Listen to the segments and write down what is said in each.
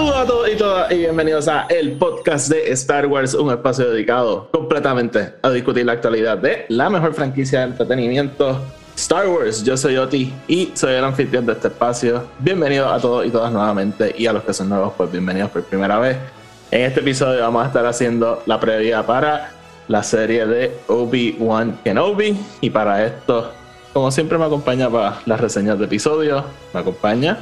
Saludos a todos y todas y bienvenidos a el podcast de Star Wars, un espacio dedicado completamente a discutir la actualidad de la mejor franquicia de entretenimiento, Star Wars. Yo soy Oti y soy el anfitrión de este espacio. Bienvenidos a todos y todas nuevamente y a los que son nuevos, pues bienvenidos por primera vez. En este episodio vamos a estar haciendo la previa para la serie de Obi-Wan Kenobi y para esto, como siempre me acompaña para las reseñas de episodios, me acompaña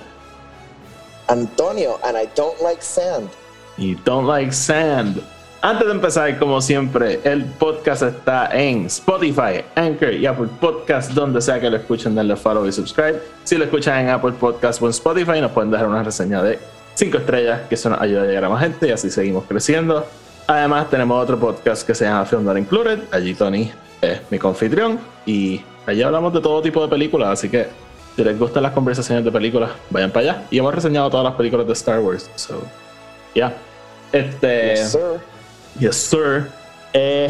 Antonio, and I don't like sand. y Don't Like Sand. Antes de empezar, como siempre, el podcast está en Spotify, Anchor y Apple Podcast, donde sea que lo escuchen, denle follow y subscribe. Si lo escuchan en Apple Podcast o en Spotify, nos pueden dejar una reseña de 5 estrellas, que eso nos ayuda a llegar a más gente y así seguimos creciendo. Además, tenemos otro podcast que se llama Film Not Included. Allí Tony es mi confitrión y allí hablamos de todo tipo de películas, así que si les gustan las conversaciones de películas, vayan para allá. Y hemos reseñado todas las películas de Star Wars. So, yeah. Este. Yes, sir. Yes, sir. Eh,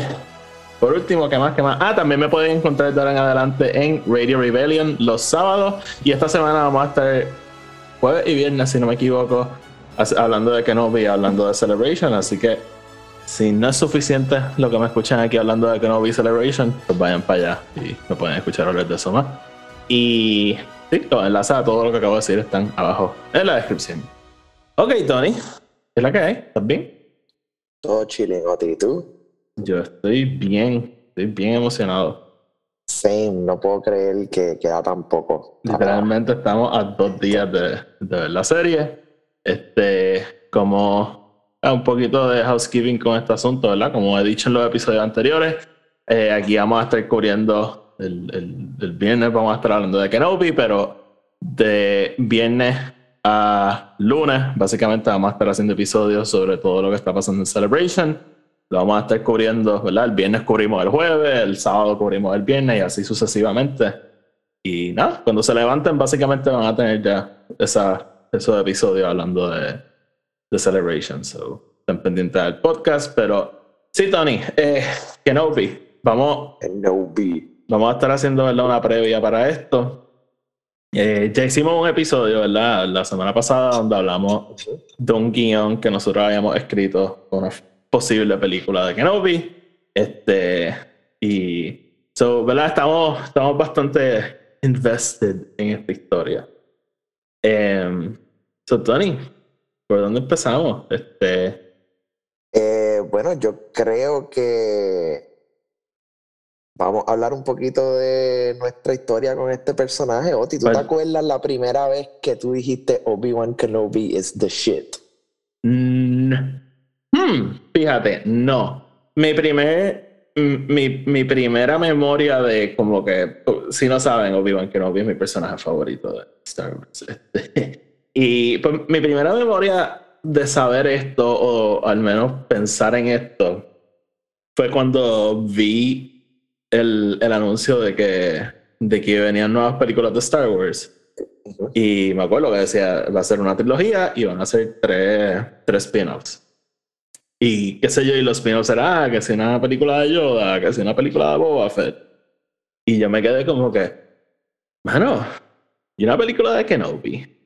por último, ¿qué más? ¿Qué más? Ah, también me pueden encontrar de ahora en adelante en Radio Rebellion los sábados. Y esta semana vamos a estar jueves y viernes, si no me equivoco, hablando de Kenobi, hablando de Celebration. Así que si no es suficiente lo que me escuchan aquí hablando de Kenobi Celebration, pues vayan para allá y me pueden escuchar hablar de eso más. Y sí, los enlaces a todo lo que acabo de decir están abajo en la descripción. Ok, Tony, ¿qué es la que hay? ¿Estás bien? Todo chilling. ¿Y tú? Yo estoy bien, estoy bien emocionado. Same, no puedo creer que queda tan poco. Literalmente estamos a dos días de, de ver la serie. Este, como un poquito de housekeeping con este asunto, ¿verdad? Como he dicho en los episodios anteriores, eh, aquí vamos a estar cubriendo el, el- el viernes, vamos a estar hablando de Kenobi, pero de viernes a lunes, básicamente vamos a estar haciendo episodios sobre todo lo que está pasando en Celebration. Lo vamos a estar cubriendo, ¿verdad? El viernes cubrimos el jueves, el sábado cubrimos el viernes y así sucesivamente. Y nada, cuando se levanten, básicamente van a tener ya esa, esos episodios hablando de, de Celebration. So, estén pendientes del podcast. Pero sí, Tony, eh, Kenobi, vamos, No B. vamos a estar haciendo ¿verdad? una previa para esto. Eh, ya hicimos un episodio, ¿verdad? La semana pasada donde hablamos de un guion que nosotros habíamos escrito con una posible película de Kenobi. Este, y, so, ¿verdad? Estamos, estamos bastante invested en esta historia. Em, so, Tony, ¿por dónde empezamos? Este, Eh, bueno, yo creo que vamos a hablar un poquito de nuestra historia con este personaje. Oti, ¿tú te acuerdas la primera vez que tú dijiste Obi-Wan Kenobi is the shit? Mm, hmm, fíjate, no. Mi primer, mi, mi primera memoria de como que, si no saben, Obi-Wan Kenobi es mi personaje favorito de Star Wars. Y pues, mi primera memoria de saber esto, o al menos pensar en esto, fue cuando vi el, el anuncio de que, de que venían nuevas películas de Star Wars. Y me acuerdo que decía, va a ser una trilogía y van a ser tres, tres spin-offs. Y qué sé yo, y los spin-offs era ah, que si una película de Yoda, que si una película de Boba Fett. Y yo me quedé como que, mano, y una película de Kenobi.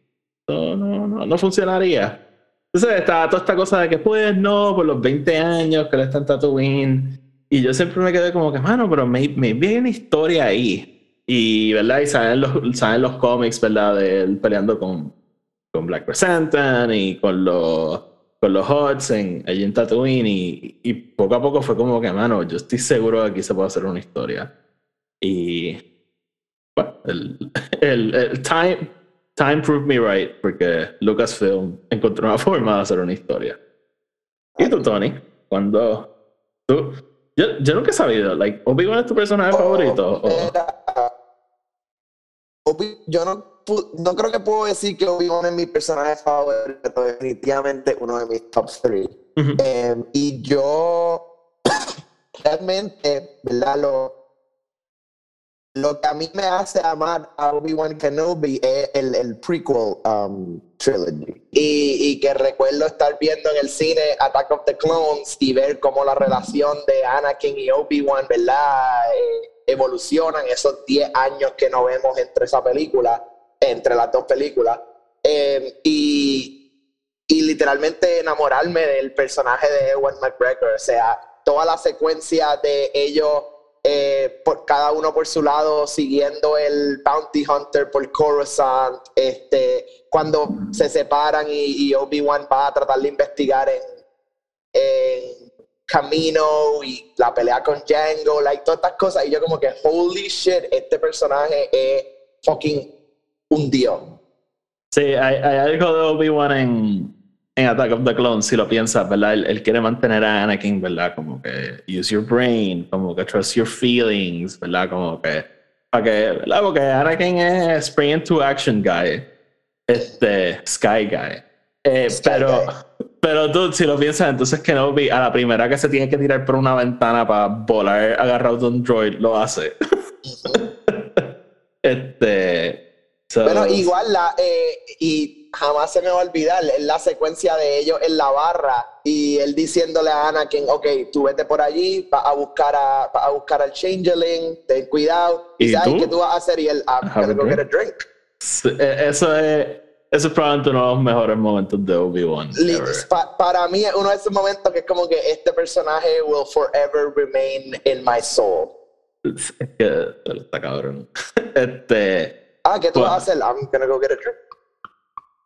No, no, no, no funcionaría. Entonces estaba toda esta cosa de que pues no, por los 20 años que él está en Tatooine. Y yo siempre me quedé como que, mano, pero me, me vi una historia ahí. Y, ¿verdad? Y saben los, saben los cómics, ¿verdad? De él peleando con, con Black Presentan y con los, con los Hots en, allí en Tatooine. Y, y poco a poco fue como que, mano, yo estoy seguro de que aquí se puede hacer una historia. Y, bueno, el, el, el time, time proved me right, porque Lucasfilm encontró una forma de hacer una historia. ¿Y tú, Tony? Cuando tú... Yo, yo nunca he sabido, like, Obi-Wan es tu personaje favorito. o- Era- Obi- yo no, no creo que puedo decir que Obi-Wan es mi personaje favorito, definitivamente uno de mis top three. Ujú. Em, y yo realmente, ¿verdad? Lo, lo que a mí me hace amar a Obi-Wan Kenobi es el, el prequel um, trilogy. Y, y que recuerdo estar viendo en el cine Attack of the Clones y ver cómo la relación de Anakin y Obi-Wan, ¿verdad? Eh, evolucionan esos 10 años que no vemos entre esa película, entre las dos películas. Em, y, y literalmente enamorarme del personaje de Ewan McGregor. O sea, toda la secuencia de ellos, eh, por cada uno por su lado, siguiendo el Bounty Hunter por Coruscant, este, cuando se separan y, Obi-Wan va a tratar de investigar en, en Camino y la pelea con Django, like, todas estas cosas. Y yo como que, holy shit, este personaje es fucking un dios. Sí, hay, hay algo de Obi-Wan en, en Attack of the Clones, si lo piensas, ¿verdad? Él, él quiere mantener a Anakin, ¿verdad? Como que use your brain, como que trust your feelings, ¿verdad? Como que, para que, ¿verdad? Porque Anakin es spring into action guy, este, sky guy. Eh, Sky pero, guy. pero tú, si lo piensas, entonces Kenobi, a la primera que se tiene que tirar por una ventana para volar agarrado de un droid, lo hace. este. so- Bueno, igual la eh, y jamás se me va a olvidar la secuencia de ellos en la barra y él diciéndole a Anakin, ok, tú vete por allí, vas a buscar a, vas a buscar al Changeling, ten cuidado. ¿Y Y sabes tú? qué tú vas a hacer y él, I'm gonna go drink. get a drink. Sí, eh, Eso es, eso es probablemente uno de los mejores momentos de Obi-Wan. Pa- para mí es uno de esos momentos que es como que este personaje will forever remain in my soul. Es que está cabrón. Este, Ah, ¿qué tú Bueno. vas a hacer? I'm gonna go get a drink.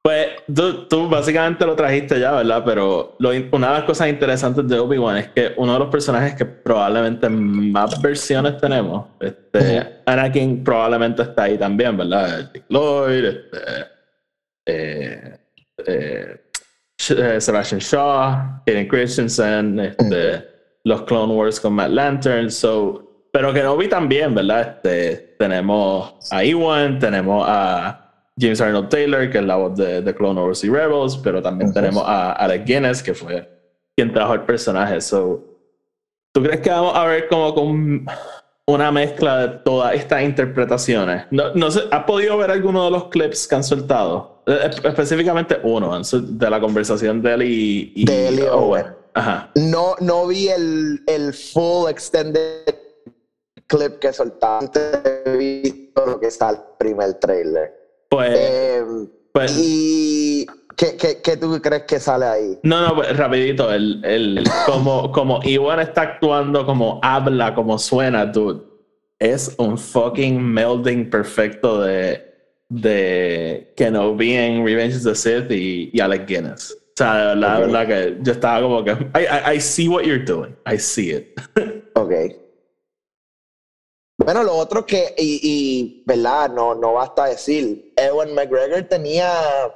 Pues tú, tú básicamente lo trajiste ya, ¿verdad? Pero lo una de las cosas interesantes de Obi-Wan es que uno de los personajes que probablemente más versiones tenemos, este. Anakin probablemente está ahí también, ¿verdad? Dick Lloyd, este, eh, eh, eh, Sebastian Shaw, Hayden Christensen, este, los Clone Wars con Matt Lantern, so, pero Kenobi también, ¿verdad? Este, tenemos a Ewan, tenemos a James Arnold Taylor, que es la voz de, de Clone Wars y Rebels, pero también tenemos a Alec Guinness, que fue quien trajo el personaje. So, ¿Tú crees que vamos a ver como con una mezcla de todas estas interpretaciones? No, no sé, ¿has podido ver alguno de los clips que han soltado? Eh, Específicamente uno, de la conversación de él y, y De y Owen. Ajá. No, no vi el, el full extended clip que soltaron. He visto lo que está el primer trailer. Pues, Eh, pues ¿Y qué, qué, qué tú crees que sale ahí? No, no, pues, rapidito, el, el, como, como Iwan está actuando, como habla, como suena, dude, es un fucking melding perfecto de, de Kenobi en Revenge of the Sith y, y Alec Guinness. O sea, de verdad, de Ok. verdad que yo estaba como que, I, I, I see what you're doing, I see it. Ok. Bueno, lo otro que, y, ¿verdad? No, no basta decir, Ewan McGregor tenía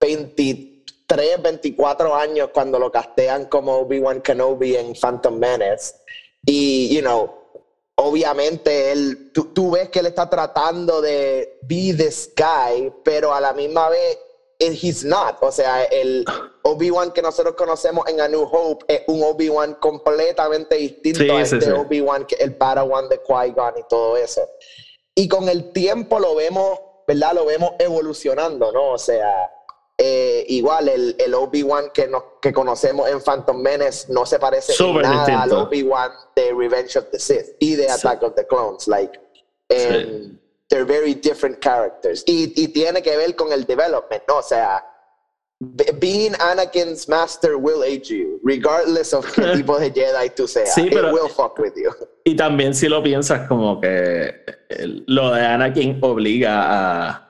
23, 24 años cuando lo castean como Obi-Wan Kenobi en Phantom Menace. Y, you know, obviamente él, tú, tú ves que él está tratando de be this guy, pero a la misma vez, eh, he's not. O sea, el Obi-Wan que nosotros conocemos en A New Hope es un Obi-Wan completamente distinto Sí, a este sí. Obi-Wan, que el Padawan de Qui-Gon y todo eso. Y con el tiempo lo vemos, ¿verdad? Lo vemos evolucionando, ¿no? O sea, eh, igual el, el Obi-Wan que, nos- que conocemos en Phantom Menace no se parece en nada al distinto. Obi-Wan de Revenge of the Sith y de Attack of the Clones. Like, they're very different characters. Y, y tiene que ver con el development, ¿no? O sea, be- being Anakin's master will age you, regardless of qué tipo de Jedi tú seas. Sí, pero- It will fuck with you. Y también si lo piensas como que lo de Anakin obliga a,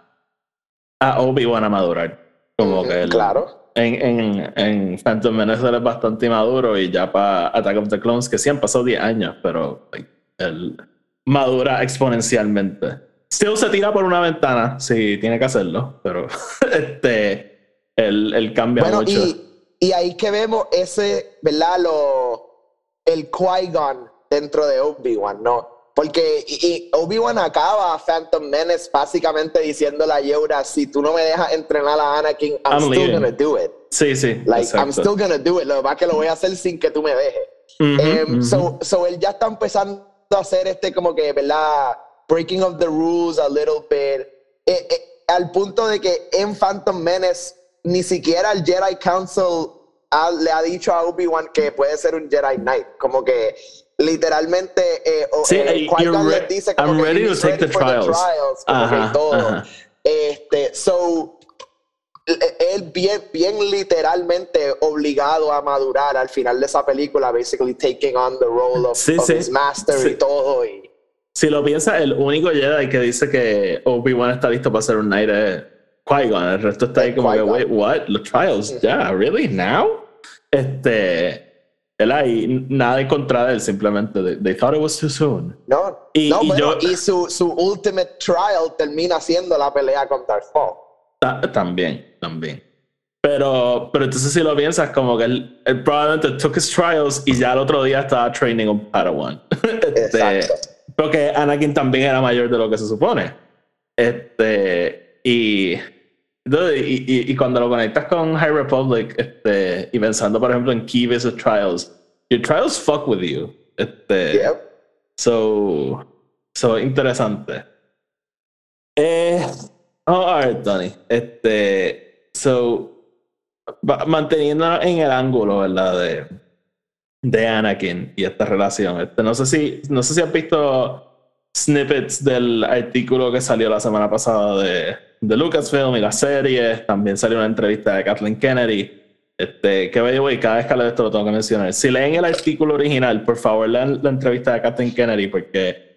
a Obi-Wan a madurar. Como que Claro. en, en, en Phantom Menace él es bastante inmaduro y ya para Attack of the Clones, que sí han pasado 10 años, pero like, él madura exponencialmente. Still se tira por una ventana, sí, tiene que hacerlo, pero este, él, él cambia Bueno, mucho. y, y ahí que vemos ese, ¿verdad? Lo, el Qui-Gon dentro de Obi-Wan, ¿no? Porque Obi-Wan acaba a Phantom Menace básicamente diciéndole a Yoda, si tú no me dejas entrenar a Anakin, I'm, I'm still gonna do it. Sí, sí. Like, I'm still gonna do it. Lo que pasa es que lo voy a hacer sin que tú me dejes. Em, so, so él ya está empezando a hacer este como que, ¿verdad? Breaking of the rules a little bit. Eh, eh, al punto de que en Phantom Menace ni siquiera el Jedi Council ha- le ha dicho a Obi-Wan que puede ser un Jedi Knight. Como que literalmente eh, Sí, eh, re- dice como I'm que ready to take ready the trials. trials, como que Ajá, todo. ajá. Este, so, él bien, bien literalmente obligado a madurar al final de esa película, basically taking on the role of, Sí, of sí. his master y todo. Y, Si lo piensas, el único Jedi que dice que Obi-Wan está listo para ser un Knight es Qui-Gon. El resto está ahí como que, wait, what? Los trials, ya, really? Now? Este. Él ahí, nada en contra de él, simplemente. They, they thought it was too soon. no, Y- no, y bueno, yo- y su, su ultimate trial termina siendo la pelea con Darth Maul. Ta- también, también. Pero, pero entonces si lo piensas, como que él, él probablemente took his trials y ya el otro día estaba training un Padawan. Este, Exacto. Porque Anakin también era mayor de lo que se supone. Este, y, entonces, y, y- y cuando lo conectas con High Republic, este, y pensando, por ejemplo, en Key vs. Trials, your trials fuck with you. Este, Yep. So, so interesante. Eh, oh, alright, Tony. Este, so, manteniéndonos en el ángulo, ¿verdad? De, de Anakin y esta relación. Este, no sé si, no sé si has visto snippets del artículo que salió la semana pasada de, de Lucasfilm y la serie. También salió una entrevista de Kathleen Kennedy. Este, que the way, cada vez que de esto lo tengo que mencionar. Si leen el artículo original, por favor lean la entrevista de Kathleen Kennedy porque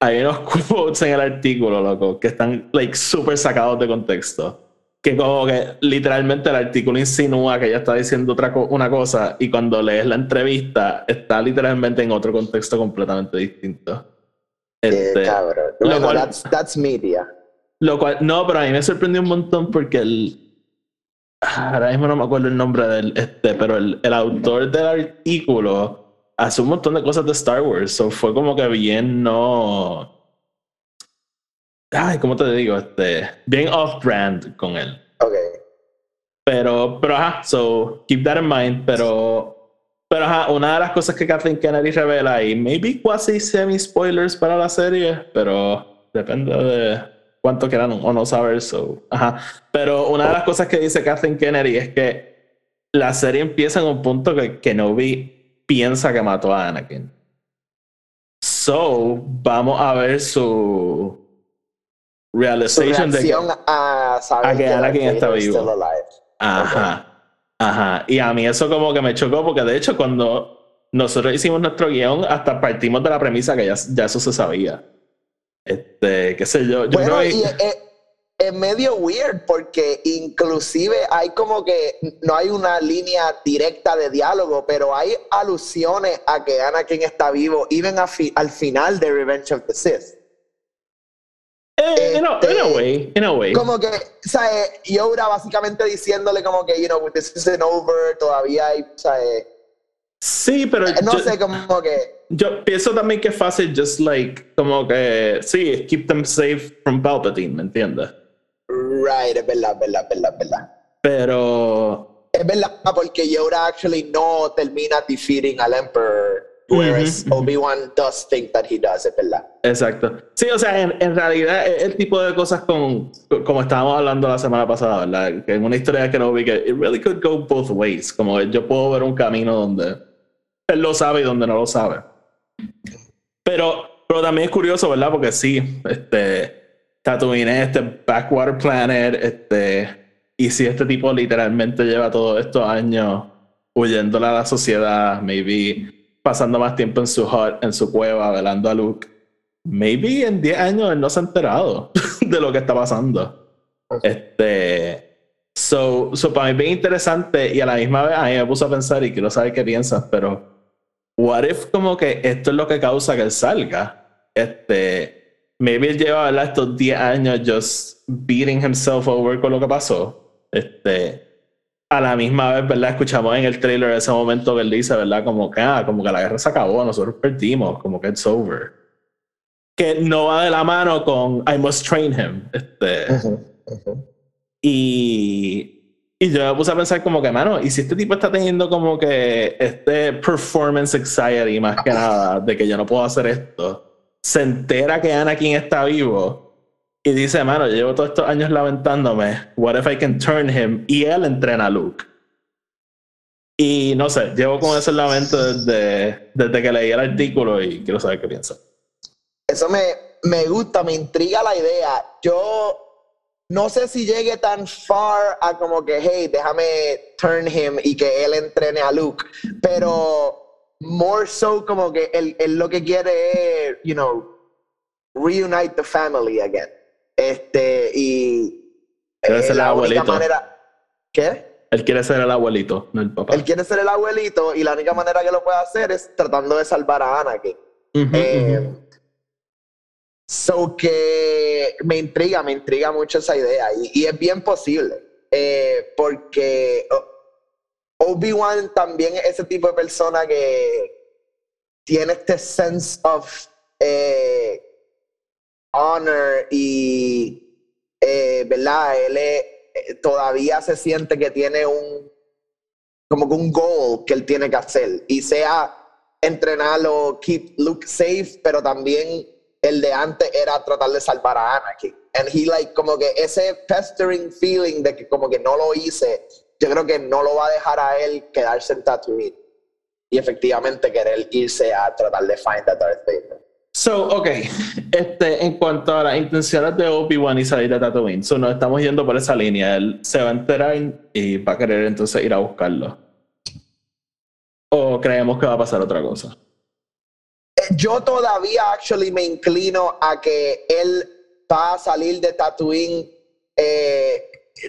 hay unos quotes en el artículo, loco, que están like súper sacados de contexto. Que como que literalmente el artículo insinúa que ella está diciendo otra co- una cosa y cuando lees la entrevista está literalmente en otro contexto completamente distinto. Eh, Este, cabrón. lo Bueno, cual- that's, that's media. lo cual, no, pero a mí me sorprendió un montón porque el. ah, Ahora mismo no me acuerdo el nombre del. Este, pero el, el autor del artículo hace un montón de cosas de Star Wars. So fue como que bien no. Ay, ¿cómo te digo? Este, bien off-brand con él. Ok. Pero, pero ajá, so keep that in mind. Pero, pero ajá, una de las cosas que Kathleen Kennedy revela y maybe quasi semi spoilers para la serie, pero depende de cuánto quieran o no saber. So, ajá. Pero una de las cosas que dice Kathleen Kennedy es que la serie empieza en un punto que Kenobi piensa que mató a Anakin. So, vamos a ver Su realization de que, a saber a que está vivo. still alive. Ajá. Ajá. Y a mí eso como que me chocó porque de hecho cuando nosotros hicimos nuestro guion hasta partimos de la premisa que ya, ya eso se sabía. Este, qué sé yo. yo Bueno, y es, es medio weird porque inclusive hay como que no hay una línea directa de diálogo, pero hay alusiones a que Anakin está vivo, even fi- al final de Revenge of the Sith. Eh, in, a, in a este, way, in a way. Como que, ¿sabes? Yoda básicamente diciéndole como que, you know, this isn't over, todavía hay, ¿sabes? Sí, pero No yo, sé, como que, yo pienso también que es fácil just like como que sí, keep them safe from Palpatine, ¿me entiendes? right, es verdad, es verdad, es verdad, es verdad. Pero Es verdad, porque Yoda actually no termina defeating al Emperor, whereas Ujú, ujú. Obi-Wan does think that he does, es verdad. Exacto. Sí, o sea, en, en realidad es el tipo de cosas con, como estábamos hablando la semana pasada, ¿verdad? Que en una historia de Kenobi que it really could go both ways. Como yo puedo ver un camino donde él lo sabe y donde no lo sabe. Pero, pero también es curioso, ¿verdad? Porque sí, este, Tatooine es este backwater planet, este, y si este tipo literalmente lleva todos estos años huyéndole a la sociedad, maybe pasando más tiempo en su hut, en su cueva, velando a Luke, maybe en 10 años él no se ha enterado de lo que está pasando. Este, so, so para mí es bien interesante y a la misma vez a mí me puso a pensar y quiero saber qué piensas, pero what if como que esto es lo que causa que él salga? Este, maybe él lleva ¿verdad? estos 10 años just beating himself over con lo que pasó. Este, a la misma vez, ¿verdad? Escuchamos en el trailer ese momento que él dice, ¿verdad? Como que, ah, como que la guerra se acabó, nosotros perdimos, como que it's over. que no va de la mano con I must train him. Este, y, y yo me puse a pensar como que, mano, y si este tipo está teniendo como que este performance anxiety más que nada, de que yo no puedo hacer esto, se entera que Anakin está vivo y dice, mano, llevo todos estos años lamentándome, what if I can turn him? Y él entrena a Luke. Y no sé, llevo con eso en la mente desde, desde que leí el artículo y quiero saber qué piensa. Eso me, me gusta, me intriga la idea. Yo no sé si llegue tan far a como que, hey, déjame turn him y que él entrene a Luke, pero more so como que él, él lo que quiere es, you know, reunite the family again. Este, y Quiere ser el la única abuelito. manera. ¿Qué? Él quiere ser el abuelito, no el papá. Él quiere ser el abuelito y la única manera que lo puede hacer es tratando de salvar a Anakin. Eh, ujú. So que me intriga, me intriga mucho esa idea y, y es bien posible eh, porque Obi-Wan también es ese tipo de persona que tiene este sense of eh, honor y, eh, ¿verdad? Él es- eh, todavía se siente que tiene un, como que un goal que él tiene que hacer y sea entrenarlo, keep Luke safe, pero también el de antes era tratar de salvar a Anakin. And he like, como que ese pestering feeling de que como que no lo hice, yo creo que no lo va a dejar a él quedarse en Tatooine y efectivamente querer irse a tratar de find a Darth Vader. So, ok, este, en cuanto a las intenciones de Obi-Wan y salir de Tatooine, so nos estamos yendo por esa línea. Él se va a enterar y va a querer entonces ir a buscarlo. ¿O creemos que va a pasar otra cosa? Yo todavía actually me inclino a que él va a salir de Tatooine eh,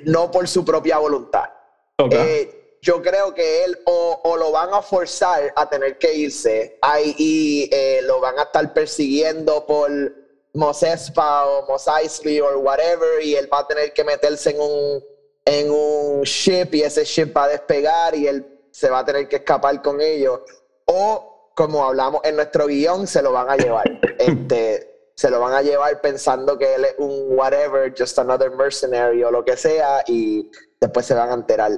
no por su propia voluntad. Ok. Eh, yo creo que él o, o lo van a forzar a tener que irse. Ahí y eh, lo van a estar persiguiendo por Mos Espa o Mos Eisley o whatever y él va a tener que meterse en un, en un ship y ese ship va a despegar y él se va a tener que escapar con ellos. O como hablamos en nuestro guion se lo van a llevar. Este se lo van a llevar pensando que él es un whatever just another mercenary o lo que sea y después se van a enterar.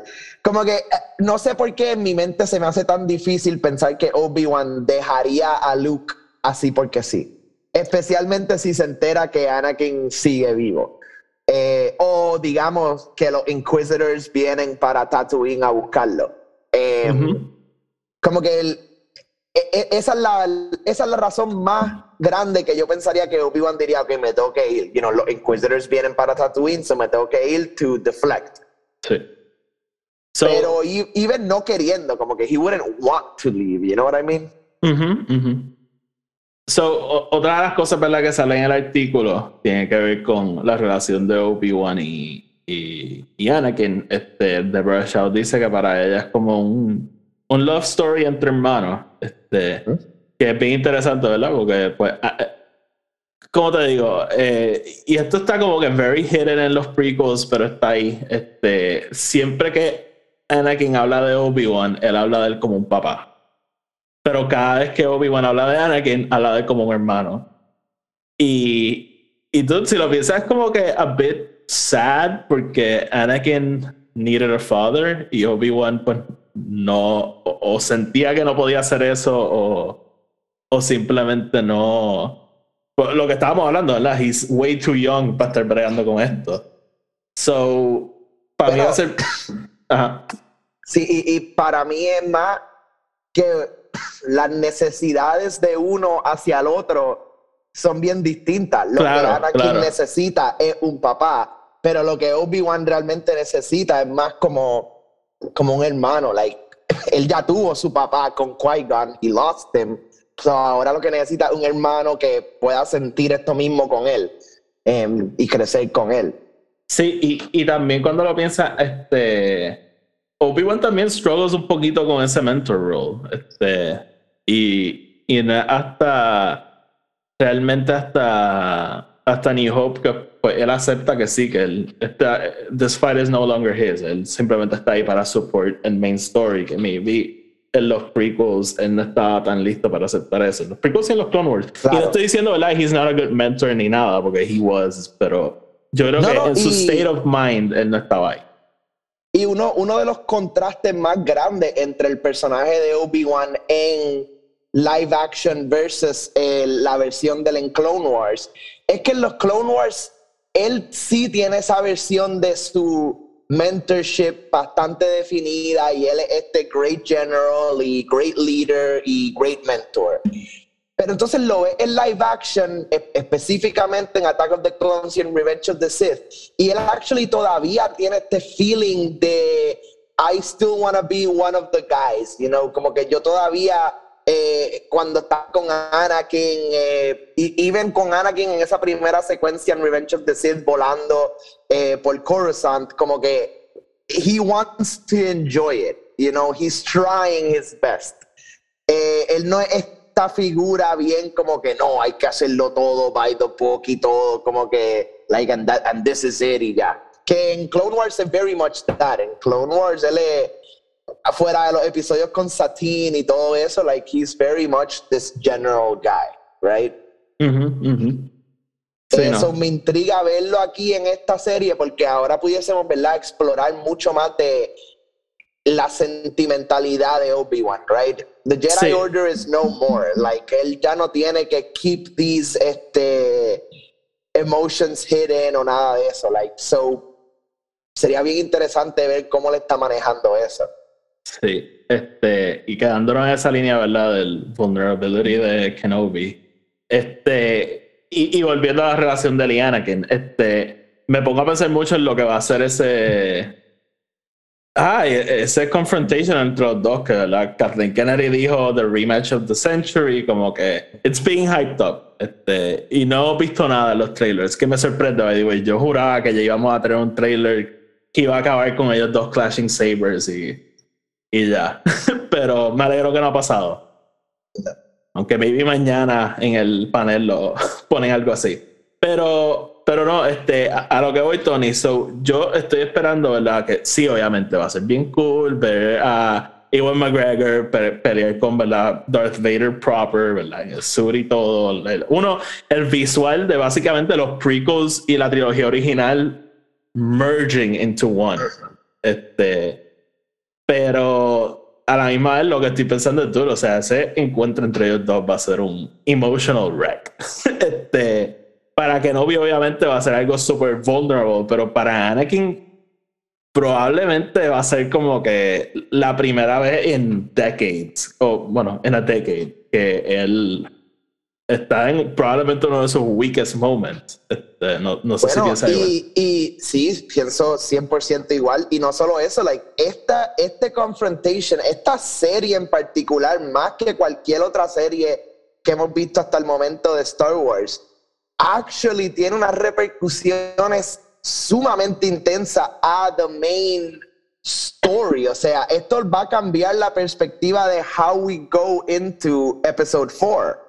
Como que eh, no sé por qué en mi mente se me hace tan difícil pensar que Obi-Wan dejaría a Luke así porque sí. Especialmente si se entera que Anakin sigue vivo. Eh, o digamos que los Inquisitors vienen para Tatooine a buscarlo. Eh. Como que el- e- e- esa, es la, esa es la razón más grande que yo pensaría que Obi-Wan diría, ok, me tengo que ir. You know, los Inquisitors vienen para Tatooine, so me tengo que ir to deflect. Sí. So, Pero even no queriendo, como que he wouldn't want to leave, you know what I mean? Ujú, ujú. So, o- otra de las cosas ¿verdad? que sale en el artículo tiene que ver con la relación de Obi-Wan y, y, y Anakin. Este, Deborah Shaw dice que para ella es como un, un love story entre hermanos. Este, que es bien interesante, ¿verdad? Porque, pues, a- a- como te digo, Eh, y esto está como que very hidden en los prequels, pero está ahí. Este, siempre que Anakin habla de Obi-Wan, él habla de él como un papá. Pero cada vez que Obi-Wan habla de Anakin, habla de él como un hermano. Y, y tú, si lo piensas, es como que a bit sad porque Anakin needed a father y Obi-Wan, pues, no, o, o sentía que no podía hacer eso, o, o simplemente no. Pues, lo que estábamos hablando, ¿verdad? He's way too young para estar bregando con esto. So, para mí Pero- va a ser. Ajá. Sí, y, y para mí es más que las necesidades de uno hacia el otro son bien distintas. Lo Claro, que Anakin claro. necesita es un papá, pero lo que Obi-Wan realmente necesita es más como, como un hermano. Like, él ya tuvo su papá con Qui-Gon y lost him. So ahora lo que necesita es un hermano que pueda sentir esto mismo con él em, y crecer con él. Sí, y, y también cuando lo piensas, este. Obi-Wan también struggles un poquito con ese mentor role. Este, y, y hasta. Realmente hasta. Hasta New Hope, que pues, él acepta que sí, que él. Está, this fight is no longer his. Él simplemente está ahí para support el main story, que maybe en los prequels él no estaba tan listo para aceptar eso. Los prequels y en los Clone Wars. Y no estoy diciendo, ¿verdad? He's not a good mentor ni nada, porque he was, pero yo creo No, que no, en su state of mind él no estaba ahí. Y uno, uno de los contrastes más grandes entre el personaje de Obi-Wan en live action versus eh, la versión del en Clone Wars es que en los Clone Wars él sí tiene esa versión de su mentorship bastante definida y él es este great general y great leader y great mentor. Pero entonces lo ves en live action, e- específicamente en Attack of the Clones y en Revenge of the Sith. Y él actually todavía tiene este feeling de I still want to be one of the guys, you know, como que yo todavía eh, cuando está con Anakin, eh, y even con Anakin en esa primera secuencia en Revenge of the Sith volando eh, por Coruscant, como que he wants to enjoy it, you know, he's trying his best eh, él no es esta figura bien como que no, hay que hacerlo todo by the book y todo, como que, like, and, that, and this is it y ya. Que en Clone Wars es very much that. En Clone Wars él es, afuera de los episodios con Satine y todo eso, like, he's very much this general guy, right? Sí, no. Eso me intriga verlo aquí en esta serie porque ahora pudiésemos, ¿verdad?, explorar mucho más de la sentimentalidad de Obi-Wan, right? The Jedi Sí. Order is no more. Like, él ya no tiene que keep these este, emotions hidden o nada de eso. Like, so, sería bien interesante ver cómo le está manejando eso. Sí, este, y quedándonos en esa línea, ¿verdad? Del vulnerability de Kenobi. Este, y, y volviendo a la relación de Liana, que este, me pongo a pensar mucho en lo que va a ser ese. Ah, e- ese confrontation entre los dos, que ¿verdad? Kathleen Kennedy dijo The Rematch of the Century, como que it's being hyped up. Este, y no he visto nada en los trailers, que me sorprende, way. Yo juraba que ya íbamos a tener un trailer que iba a acabar con ellos dos clashing sabers y y ya. Pero me alegro que no ha pasado. Aunque maybe mañana en el panel lo ponen algo así. Pero, pero no, este, a, a lo que voy, Tony. So, yo estoy esperando, ¿verdad? Que sí, obviamente va a ser bien cool ver a Ewan McGregor pe- pelear con, ¿verdad? Darth Vader proper, ¿verdad? En el suit y todo. El- Uno, el visual de básicamente los prequels y la trilogía original merging into one. Este, pero a la misma vez lo que estoy pensando es duro. O sea, ese encuentro entre ellos dos va a ser un emotional wreck. este, para Kenobi obviamente va a ser algo super vulnerable, pero para Anakin probablemente va a ser como que la primera vez en decades, o bueno, en a decade, que él está en probablemente uno de sus weakest moments. Este, no, no sé si piensa igual. y, y sí, pienso 100% igual. Y no solo eso, like, esta, este confrontation, esta serie en particular, más que cualquier otra serie que hemos visto hasta el momento de Star Wars, actually tiene unas repercusiones sumamente intensas a the main story. O sea, esto va a cambiar la perspectiva de how we go into episode 4.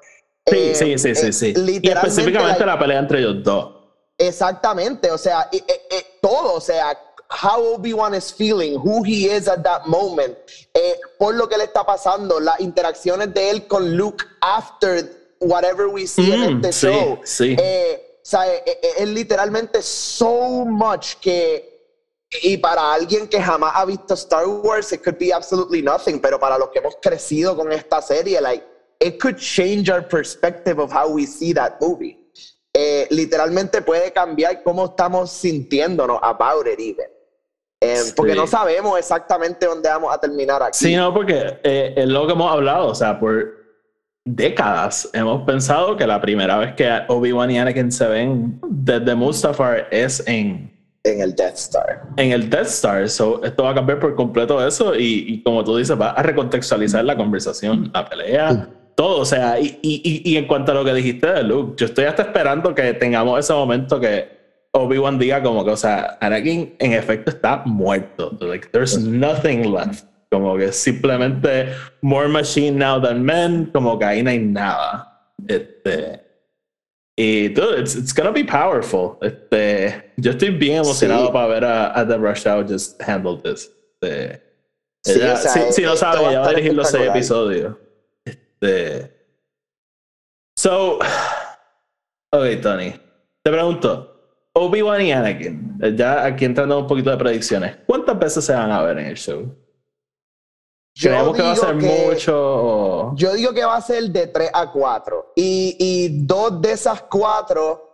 Sí, sí, sí, sí, sí. Y Eh, Literalmente, específicamente like, la pelea entre ellos dos. Exactamente, o sea, y- eh, eh, todo, o sea, how Obi-Wan is feeling, who he is at that moment, eh, por lo que le está pasando, las interacciones de él con Luke after whatever we see Mm, en este sí, show. sí. Eh, o sea, eh, eh, es literalmente so much que y para alguien que jamás ha visto Star Wars, it could be absolutely nothing. Pero para los que hemos crecido con esta serie, like, it could change our perspective of how we see that movie. Eh, literalmente puede cambiar cómo estamos sintiéndonos about it even. Eh, Porque Sí. no sabemos exactamente dónde vamos a terminar aquí. Sí, no, porque eh, es lo que hemos hablado, o sea, por décadas hemos pensado que la primera vez que Obi-Wan y Anakin se ven desde Mustafar es en, En el Death Star. en el Death Star. So, esto va a cambiar por completo eso y, y como tú dices, va a recontextualizar la conversación, la pelea, todo. O sea, y, y, y- en cuanto a lo que dijiste de Luke, yo estoy hasta esperando que tengamos ese momento que Obi-Wan diga como que, o sea, Anakin en efecto está muerto. Like, there's nothing left. Como que simplemente more machine now than men, como que ahí no hay nada. Este, y dude, it's, it's gonna be powerful. Este, yo estoy bien emocionado Sí. para ver a, a The Rush Hour just handle this. Este, Sí, Ella- o sea, si, si no sabe, va a ella va a estar dirigir los seis episodios. So. Ok, Tony. Te pregunto. Obi-Wan y Anakin. Ya aquí entrando un poquito de predicciones. ¿Cuántas veces se van a ver en el show? ¿Creemos que va a ser que- mucho o.? Yo digo que va a ser de 3 a 4. Y, y dos de esas cuatro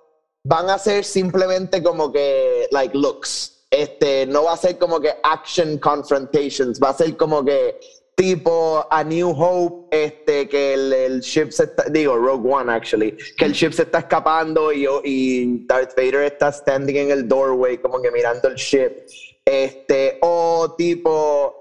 van a ser simplemente como que, like, looks. Este, no va a ser como que action confrontations. Va a ser como que tipo A New Hope, este, que el, el ship se está, digo, Rogue One, actually, que el ship se está escapando y, y Darth Vader está standing en el doorway, como que mirando el ship. Este, o tipo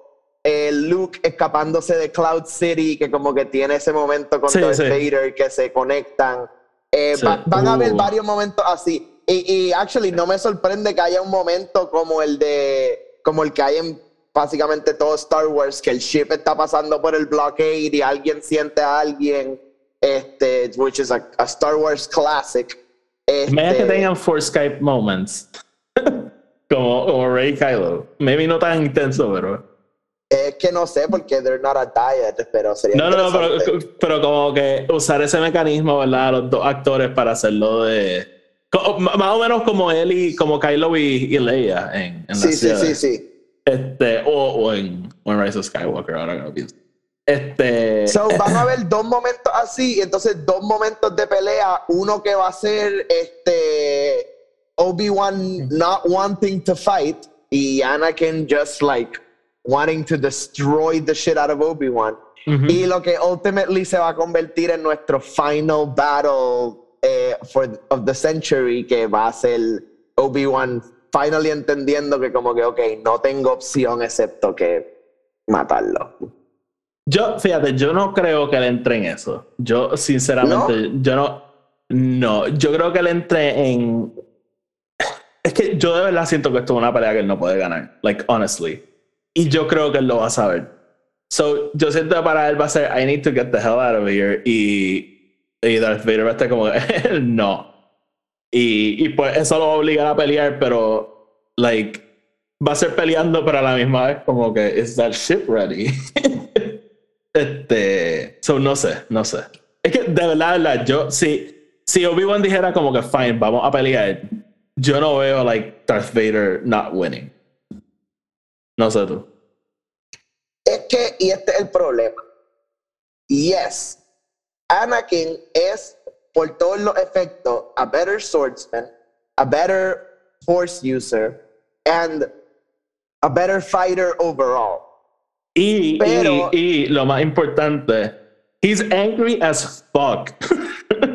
eh, Luke escapándose de Cloud City, que como que tiene ese momento con Sí, Darth sí. Vader que se conectan. Eh, Sí. va- van a haber Uh. varios momentos así. Y, y actually no me sorprende que haya un momento como el de como el que hay en básicamente todo Star Wars, que el ship está pasando por el blockade y alguien siente a alguien, este, which is a, a Star Wars classic. Imagina que Este, tengan for Skype moments. como, como Rey Kylo. Maybe no tan intenso, pero. Es que no sé porque they're not a diet, pero sería No, no, no, pero, pero como que usar ese mecanismo, ¿verdad? Los dos actores para hacerlo de. co- m- Más o menos como él y como Kylo y, y Leia en, en Sí, la sí, serie. sí, sí. Este, o, o en, o en Rise of Skywalker, ahora que lo pienso. Este. So, van a haber dos momentos así, y entonces dos momentos de pelea, uno que va a ser este Obi-Wan not wanting to fight y Anakin just like wanting to destroy the shit out of Obi-Wan. Y lo que ultimately se va a convertir en nuestro final battle eh, for, of the century, que va a ser Obi-Wan finally entendiendo que como que, ok, no tengo opción excepto que matarlo. Yo, fíjate, yo no creo que él entre en eso. Yo, sinceramente, yo no. No, yo creo que él entre en. Es que yo de verdad siento que esto es una pelea que él no puede ganar. Like, honestly. Y yo creo que él lo va a saber. So, yo siento que para él va a ser I need to get the hell out of here. Y, y Darth Vader va a estar como, no. Y, y pues eso lo va a obligar a pelear, pero, like, va a ser peleando, pero a la misma vez, como que, is that ship ready? este. So, no sé, no sé. Es que, de verdad, de yo, si, si Obi-Wan dijera, como que, fine, vamos a pelear, yo no veo, like, Darth Vader not winning. No sé tú. Es que, y este es el problema. Yes, Anakin es, por todos los efectos, a better swordsman, a better force user, and a better fighter overall. Y, Pero- y, y lo más importante, he's angry as fuck.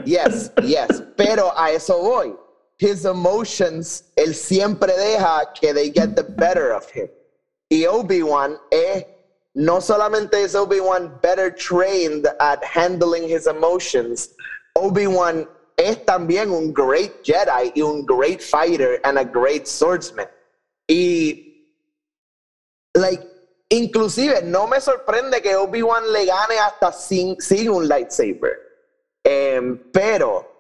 Yes, yes, pero a eso voy. His emotions, él siempre deja que they get the better of him. Y Obi-Wan es, no solamente es Obi-Wan better trained at handling his emotions, Obi-Wan es también un great Jedi y un great fighter and a great swordsman. Y, like, inclusive, no me sorprende que Obi-Wan le gane hasta sin, sin un lightsaber. Em, pero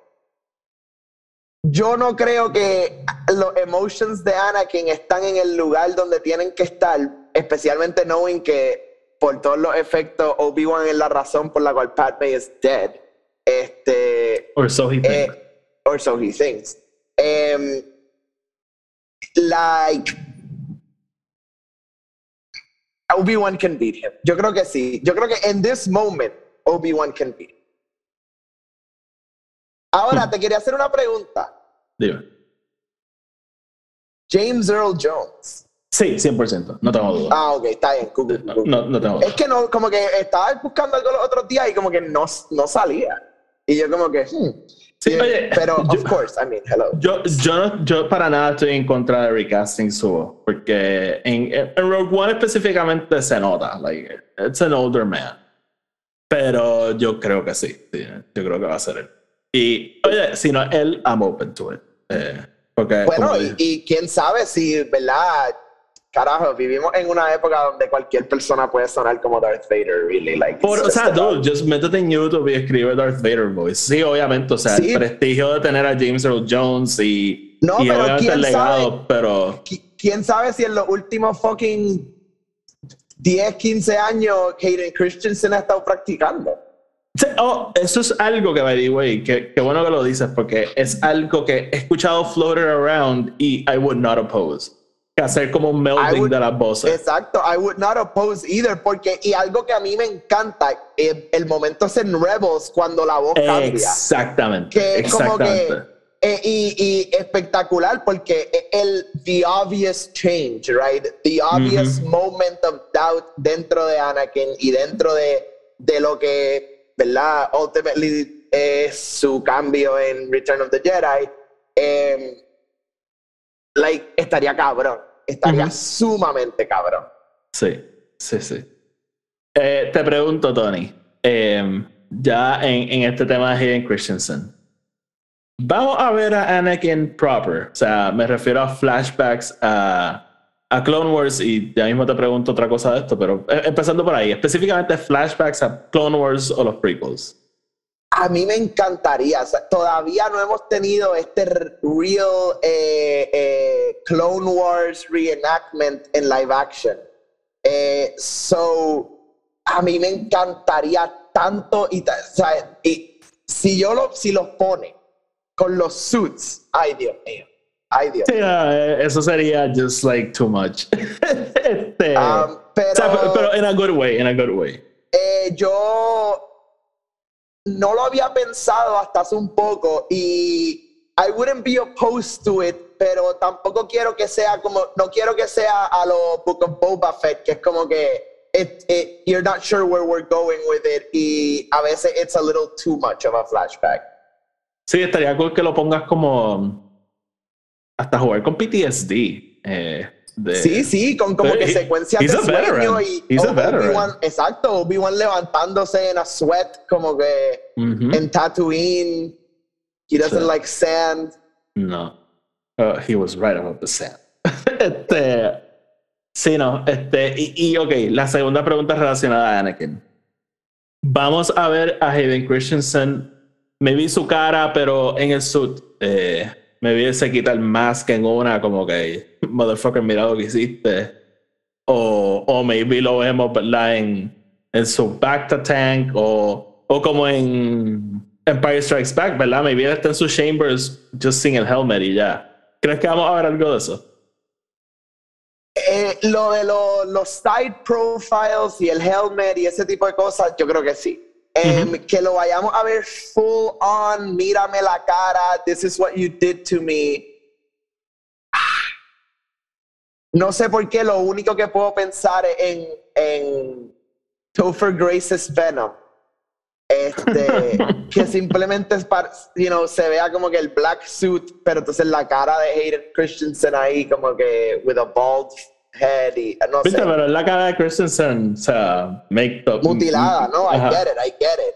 yo no creo que los emotions de Anakin están en el lugar donde tienen que estar, especialmente knowing que por todos los efectos Obi-Wan es la razón por la cual Padme is dead. Este, Or so he eh, thinks. or so he thinks. Em, like Obi-Wan can beat him. Yo creo que sí. Yo creo que en this moment Obi-Wan can beat. him. Ahora te quería hacer una pregunta. Dime. James Earl Jones. Sí, 100%. No tengo duda. Ah, ok, está bien. cool. No, no tengo duda. Es que no, como que estaba buscando algo los otros días y como que no, no salía. Y yo como que, hmm. Sí, Y- oye, pero yo- of course, I mean, hello. Yo, yo, no- yo para nada estoy en contra de recasting Suo, porque en, en Rogue One específicamente se nota, like, it's an older man. Pero yo creo que sí, sí, yo creo que va a ser él. Y, oye, si no él, I'm open to it. Eh, porque, Bueno, y, y quién sabe si, ¿verdad? Carajo, vivimos en una época donde cualquier persona puede sonar como Darth Vader, really. Like, Por- o sea, just about- dude, just métete en YouTube y escribe Darth Vader voice. Sí, obviamente, o sea, Sí. el prestigio de tener a James Earl Jones y, No, y pero obviamente el legado, sabe. pero Qui- quién sabe si en los últimos fucking 10, 15 años Hayden Christensen ha estado practicando. Sí, oh, eso es algo que, by the way, que, que bueno que lo dices, porque es algo que he escuchado floated around y I would not oppose. Que hacer como un melding would- de las voces. Exacto, I would not oppose either, porque, y algo que a mí me encanta, eh, el momento es en Rebels cuando la voz cambia. Exactamente. que es como exactamente. que eh, y, y espectacular porque el the obvious change right the obvious moment of doubt dentro de Anakin y dentro de, de lo que verdad ultimately es su cambio en Return of the Jedi em, like estaría cabrón estaría sumamente cabrón Sí, sí, sí. Eh, te pregunto, Tony, eh, ya en, en este tema de Hayden Christensen, ¿vamos a ver a Anakin proper? O sea, me refiero a flashbacks a, a Clone Wars y ya mismo te pregunto otra cosa de esto, pero eh, empezando por ahí, específicamente flashbacks a Clone Wars o los prequels. A mí me encantaría. o sea, todavía no hemos tenido este real eh, eh, Clone Wars reenactment en live action. Eh, so, a mí me encantaría tanto y, ta- o sea, y si yo lo, si los pone con los suits, ay Dios mío, ay Dios. Sí, eh, eso sería just like too much. Este, Um, pero, o sea, pero, pero in a good way, in a good way. Eh, yo no lo había pensado hasta hace un poco y I wouldn't be opposed to it, pero tampoco quiero que sea como, no quiero que sea a lo Book of Boba Fett, que es como que it, it- you're not sure where we're going with it y a veces it's a little too much of a flashback. Sí, estaría cool que lo pongas como hasta jugar con PTSD. eh, de- Sí, sí, con como que Sí, secuencias de sueño y. Obi-Wan, exacto, Obi-Wan levantándose en a sweat como que en Tatooine. He doesn't Sí. like sand. No. Uh, he was right about the sand. este. Sí, no. Este. Y, y, ok, la segunda pregunta relacionada a Anakin. Vamos a ver a Hayden Christensen. Vi su cara, pero en el suit. Eh, me vi se quita el mask en una, como que, motherfucker, mira lo que hiciste. O, o maybe lo vemos, ¿verdad? En, en su back to tank, o, o como en Empire Strikes Back, ¿verdad? Maybe está en sus chambers just sin el helmet y ya. ¿Crees que vamos a ver algo de eso? Eh, lo de lo- los side profiles y el helmet y ese tipo de cosas, yo creo que sí. Em, Que lo vayamos a ver full on, mírame la cara, this is what you did to me. No sé por qué, lo único que puedo pensar en, en Topher Grace's Venom. Este, que simplemente es para, you know, se vea como que el black suit, pero entonces la cara de Hayden Christensen ahí como que with a bald head y no Viste, sé, pero la cara de Christensen, o sea, make up. mutilada, ¿no? I get it, I get it.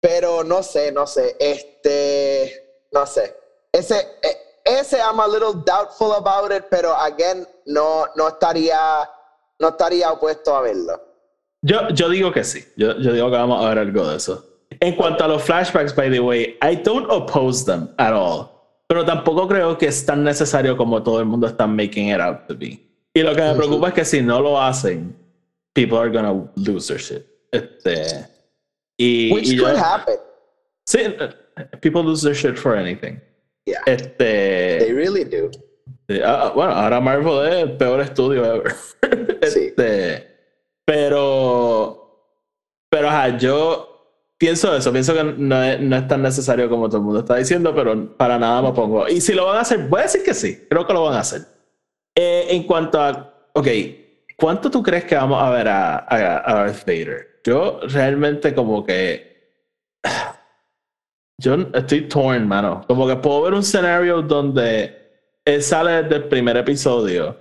Pero no sé, no sé, este, no sé. Ese, eh, ese I'm a little doubtful about it, pero again, no, no estaría, no estaría opuesto a verlo. Yo, yo digo que sí. Yo, yo digo que vamos a ver algo de eso. En cuanto a los flashbacks, by the way, I don't oppose them at all. Pero tampoco creo que es tan necesario como todo el mundo está making it out to be. Y lo que me preocupa es que si no lo hacen, people are gonna lose their shit. Este, y, Which y yo- could happen. Sí, people lose their shit for anything. Yeah, Este, they really do. Sí, ah, bueno, ahora Marvel es el peor estudio ever. Sí. Este, pero, pero ajá, yo pienso eso, pienso que no es, no es tan necesario como todo el mundo está diciendo, pero para nada me pongo. Y si lo van a hacer, voy a decir que sí, creo que lo van a hacer. Eh, en cuanto a, ok, ¿cuánto tú crees que vamos a ver a, Darth Vader? Yo realmente como que... Yo estoy torn, mano. Como que puedo ver un escenario donde él sale desde el primer episodio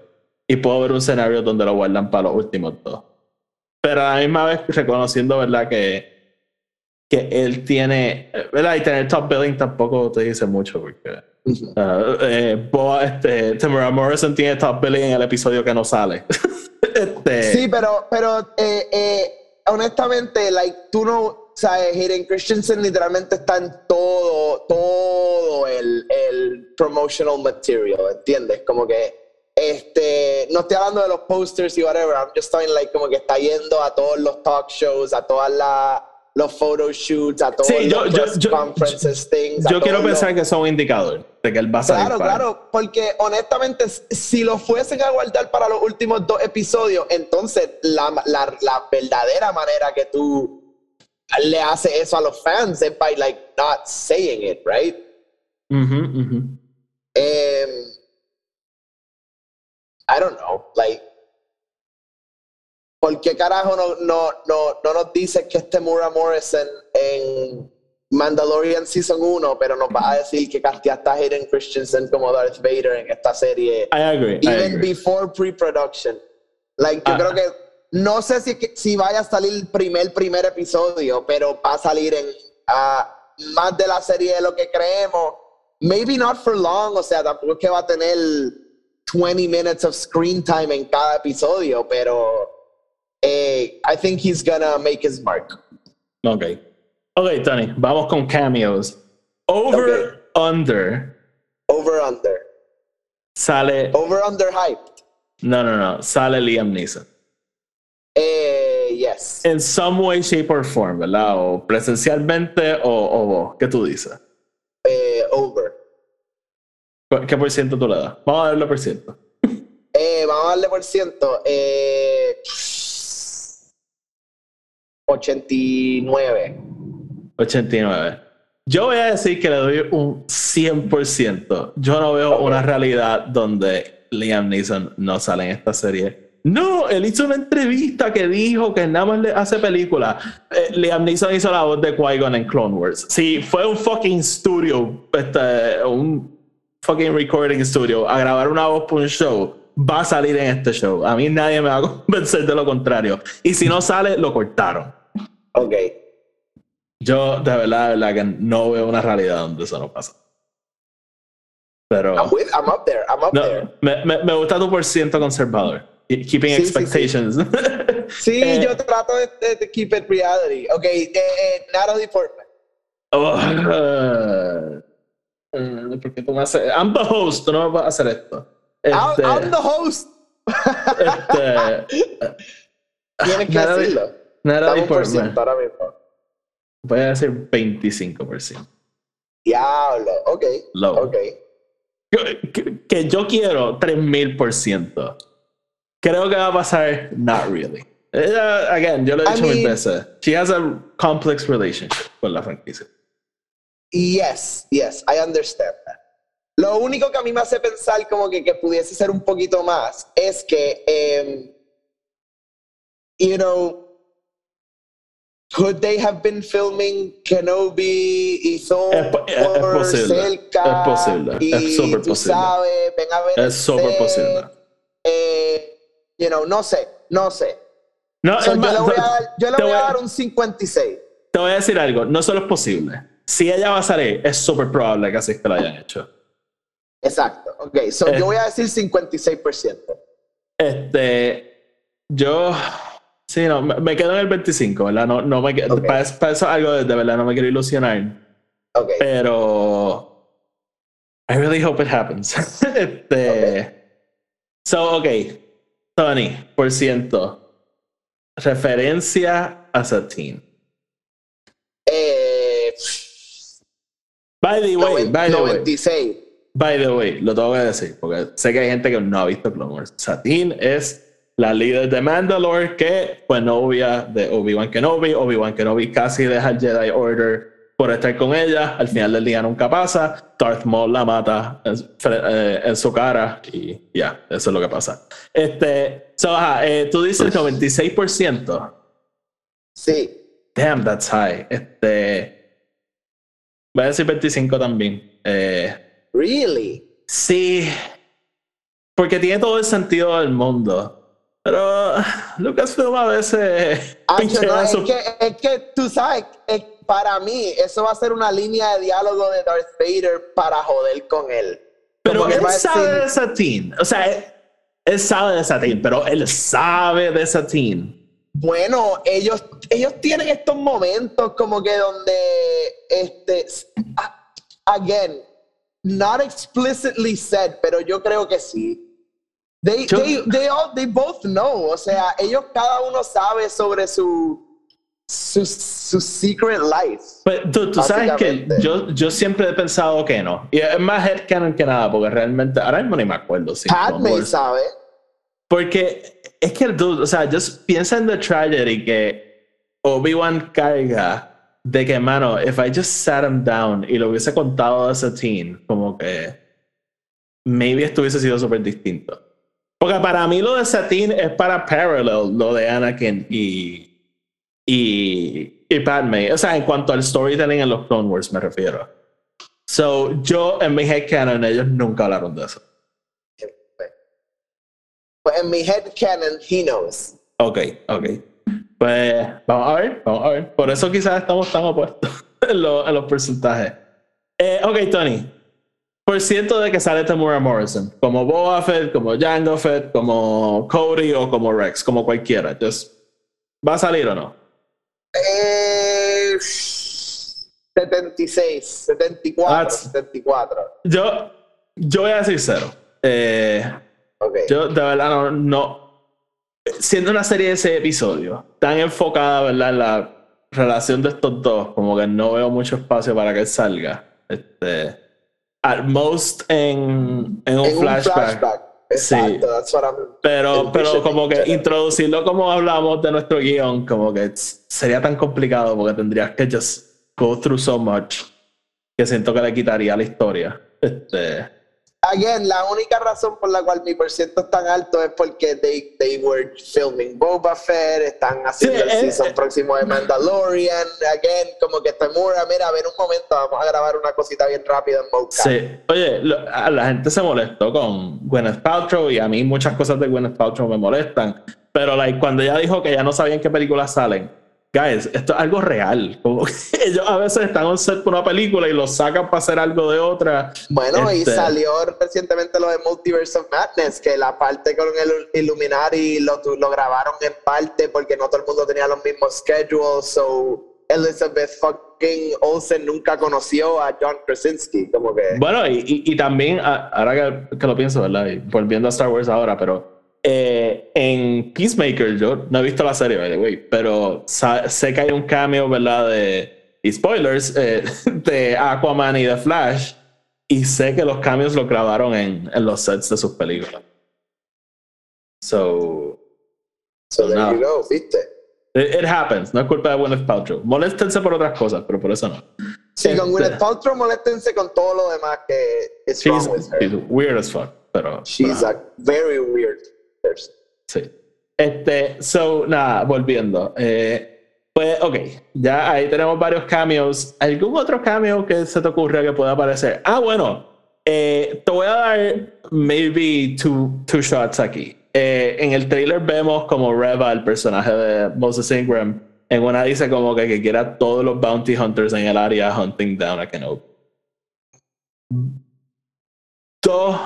y puedo ver un escenario donde lo guardan para los últimos dos. Pero a la misma vez reconociendo, ¿verdad? Que, que él tiene, ¿verdad? Y tener top billing tampoco te dice mucho porque... Uh, eh, Boa, este, Tamara Morrison tiene top billing en el episodio que no sale. este, Sí, pero, pero eh, eh, honestamente, like, tú no, sabes, Hayden Christensen literalmente está en todo, todo el, el promotional material, ¿entiendes? Como que este, no estoy hablando de los posters y whatever, I'm just talking like como que está yendo a todos los talk shows, a todas las los photo shoots, a todos Sí, yo- los yo- yo- conferences, things. Yo quiero los- pensar que son un indicador de que él va a salir. Claro, claro, porque honestamente, si lo fuesen a guardar para los últimos dos episodios, entonces la, la, la verdadera manera que tú le haces eso a los fans es by like not saying it, right? Ujú, ujú. Um, I don't know, like, ¿por qué carajo no, no, no, no nos dices que este Mura Morrison en Mandalorian Season 1, pero nos va a decir que casteaste a Hayden Christensen como Darth Vader en esta serie, I agree. I even agree. before pre-production? Like, yo Ah. creo que, no sé si, si vaya a salir el primer, primer episodio, pero va a salir en ah, más de la serie de lo que creemos. Maybe not for long, o sea, tampoco es que va a tener 20 minutes of screen time en cada episodio, pero eh, I think he's gonna make his mark. Ok. Ok, Tony, vamos con cameos. Over, under, Over under. sale. Over under hyped. No, no, no. Sale Liam Neeson. Eh, yes. In some way, shape, or form, ¿verdad? O presencialmente o, o vos. ¿Qué tú dices? Eh, over. ¿Qué por ciento tú le das? Vamos a darle por ciento. Eh, vamos a darle por ciento. Eh, 89. 89. Yo voy a decir que le doy un 100%. Yo no veo una realidad donde Liam Neeson no sale en esta serie. No, él hizo una entrevista que dijo que nada más le hace películas. Eh, Liam Neeson hizo la voz de Qui-Gon en Clone Wars. Si fue un fucking studio, este, un fucking recording studio, a grabar una voz para un show, va a salir en este show. A mí nadie me va a convencer de lo contrario. Y si no sale, lo cortaron. Ok. Yo, de verdad, de verdad que no veo una realidad donde eso no pasa. Pero I'm, with, I'm up there. I'm up no, there. me, me, me gusta tu por ciento conservador. Keeping Sí, sí, sí. expectations. Sí, Eh, yo trato de, de- keep it reality. Ok, eh, eh, Natalie Portman. oh, uh, ¿Por qué tú me haces? I'm the host, tú no me vas a hacer esto. I'm, Este, I'm the host. este, Tienes que Natalie- decirlo. Dame un por ahora mismo. Voy a decir 25%. Diablo. Ok. Low. Ok. Que, que- que yo quiero 3000%. Creo que va a pasar, not really. Ella, again, yo lo he dicho mil veces. She has a complex relationship con la franquicia. Yes, yes, I understand that. Lo único que a mí me hace pensar como que, que pudiese ser un poquito más es que, em, you know, could they have been filming Kenobi y Thor Es es- es posible, cerca? es posible, y es súper posible. sabes, ven a ver Es súper posible. eh, you know, no sé, no sé. No, So, yo más, le voy a dar, yo le voy voy a- dar un 56. Te voy a decir algo, no solo es posible. Si ella va a salir, es súper probable que así que lo hayan hecho. Exacto. Ok, so Eh. yo voy a decir 56%. Este, yo, sí, no, me, me quedo en el 25, ¿verdad? No, no me, que- Ok. para, para eso algo de, de verdad no me quiero ilusionar. Ok. Pero I really hope it happens. este, So, ok. Tony, por ciento. Referencia a Satine. Eh, By the way, by the way. 96. By the way, lo tengo que decir, porque sé que hay gente que no ha visto Clone Wars. Satine es la líder de Mandalore que fue novia de Obi-Wan Kenobi. Obi-Wan Kenobi casi deja el Jedi Order por estar con ella. Al final del día nunca pasa. Darth Maul la mata en, eh, en su cara y ya, eso es lo que pasa. Este, so, ajá, eh, tú dices 96%. Sí. Damn, that's high. Este, voy a decir 25 también. Eh, Really? Sí, porque tiene todo el sentido del mundo. Pero Lucasfilm a veces pinchea no, es, su- que, es que tú sabes, es- para mí, eso va a ser una línea de diálogo de Darth Vader para joder con él. Pero él sabe decir- de Satine. O sea, él, él sabe de Satine, pero él sabe de Satine. Bueno, ellos, ellos tienen estos momentos como que donde, este, again, not explicitly said, pero yo creo que sí. They, Yo- they, they, all, they both know. O sea, ellos cada uno sabe sobre su, su, su secret life. Pues tú, tú sabes que yo, yo siempre he pensado que no. Y es más headcanon que nada, porque realmente ahora mismo ni me acuerdo. Si Padme Wars- sabe. Porque es que, dude, o sea, just piensa en The Tragedy que Obi-Wan carga de que, mano, if I just sat him down y lo hubiese contado a ese teen, como que maybe esto hubiese sido súper distinto. Porque para mí lo de Satine es para parallel lo de Anakin y, y, y Padme. O sea, en cuanto al storytelling en los Clone Wars me refiero. So, yo en mi headcanon ellos nunca hablaron de eso. Pues en mi headcanon, he knows. Ok, ok. Pues vamos a ver, vamos a ver. Por eso quizás estamos tan opuestos en, lo- en los porcentajes. Eh, ok, Tony. Por ciento de que sale Tamura Morrison, como Boba Fett, como Jango Fett, como Cody o como Rex, como cualquiera. Just, ¿Va a salir o no? Eh, 76, 74, That's- 74. Yo, yo voy a decir cero. Eh, Ok. Yo de verdad no, no. Siendo una serie de ese episodio tan enfocada, ¿verdad? En la relación de estos dos, como que no veo mucho espacio para que salga. Este, at most en, en un en flashback. un flashback. Sí. Exacto, that's what I'm- Pero, pero como que introducirlo como hablamos de nuestro guion, como que sería tan complicado porque tendrías que just go through so much que siento que le quitaría la historia. Este, Again, la única razón por la cual mi por ciento es tan alto es porque they, they were filming Boba Fett, están haciendo Sí, el eh, season eh. próximo de Mandalorian. Again, como que estoy muy, mira, a ver un momento, vamos a grabar una cosita bien rápida en mocap. Sí, oye, lo- a la gente se molestó con Gwyneth Paltrow y a mí muchas cosas de Gwyneth Paltrow me molestan, pero like, cuando ella dijo que ya no sabía en qué películas salen, guys, esto es algo real. Como ellos a veces están on set por una película y lo sacan para hacer algo de otra. Bueno, y Este- salió recientemente lo de Multiverse of Madness, que la parte con el Illuminati lo, lo grabaron en parte porque no todo el mundo tenía los mismos schedules, so Elizabeth fucking Olsen nunca conoció a John Krasinski, como que... Bueno, y, y- y también, ahora que, que lo pienso, ¿verdad? Y volviendo a Star Wars ahora, pero eh, en Peacemaker, yo no he visto la serie, by the way, pero sé que hay un cameo, ¿verdad? De, y spoilers, eh, de Aquaman y de Flash, y sé que los cambios los grabaron en, en los sets de sus películas. So, So there no. you go, ¿viste? it, it happens, no es culpa de Gwyneth Paltrow. Moléstense por otras cosas, pero por eso no. Sí, con Este- Gwyneth Paltrow moléstense con todo lo demás que is She's, wrong with her. she's weird as fuck, pero... She's pero- a very weird. Sí. Este, so, nada, volviendo. Eh, pues, ok, ya ahí tenemos varios cameos. ¿Algún otro cameo que se te ocurra que pueda aparecer? Ah, bueno, eh, te voy a dar maybe two, two shots aquí. Eh, en el trailer vemos como Reva, el personaje de Moses Ingram, en una dice como que, que quiere a todos los bounty hunters en el área hunting down a Kenobi. Dos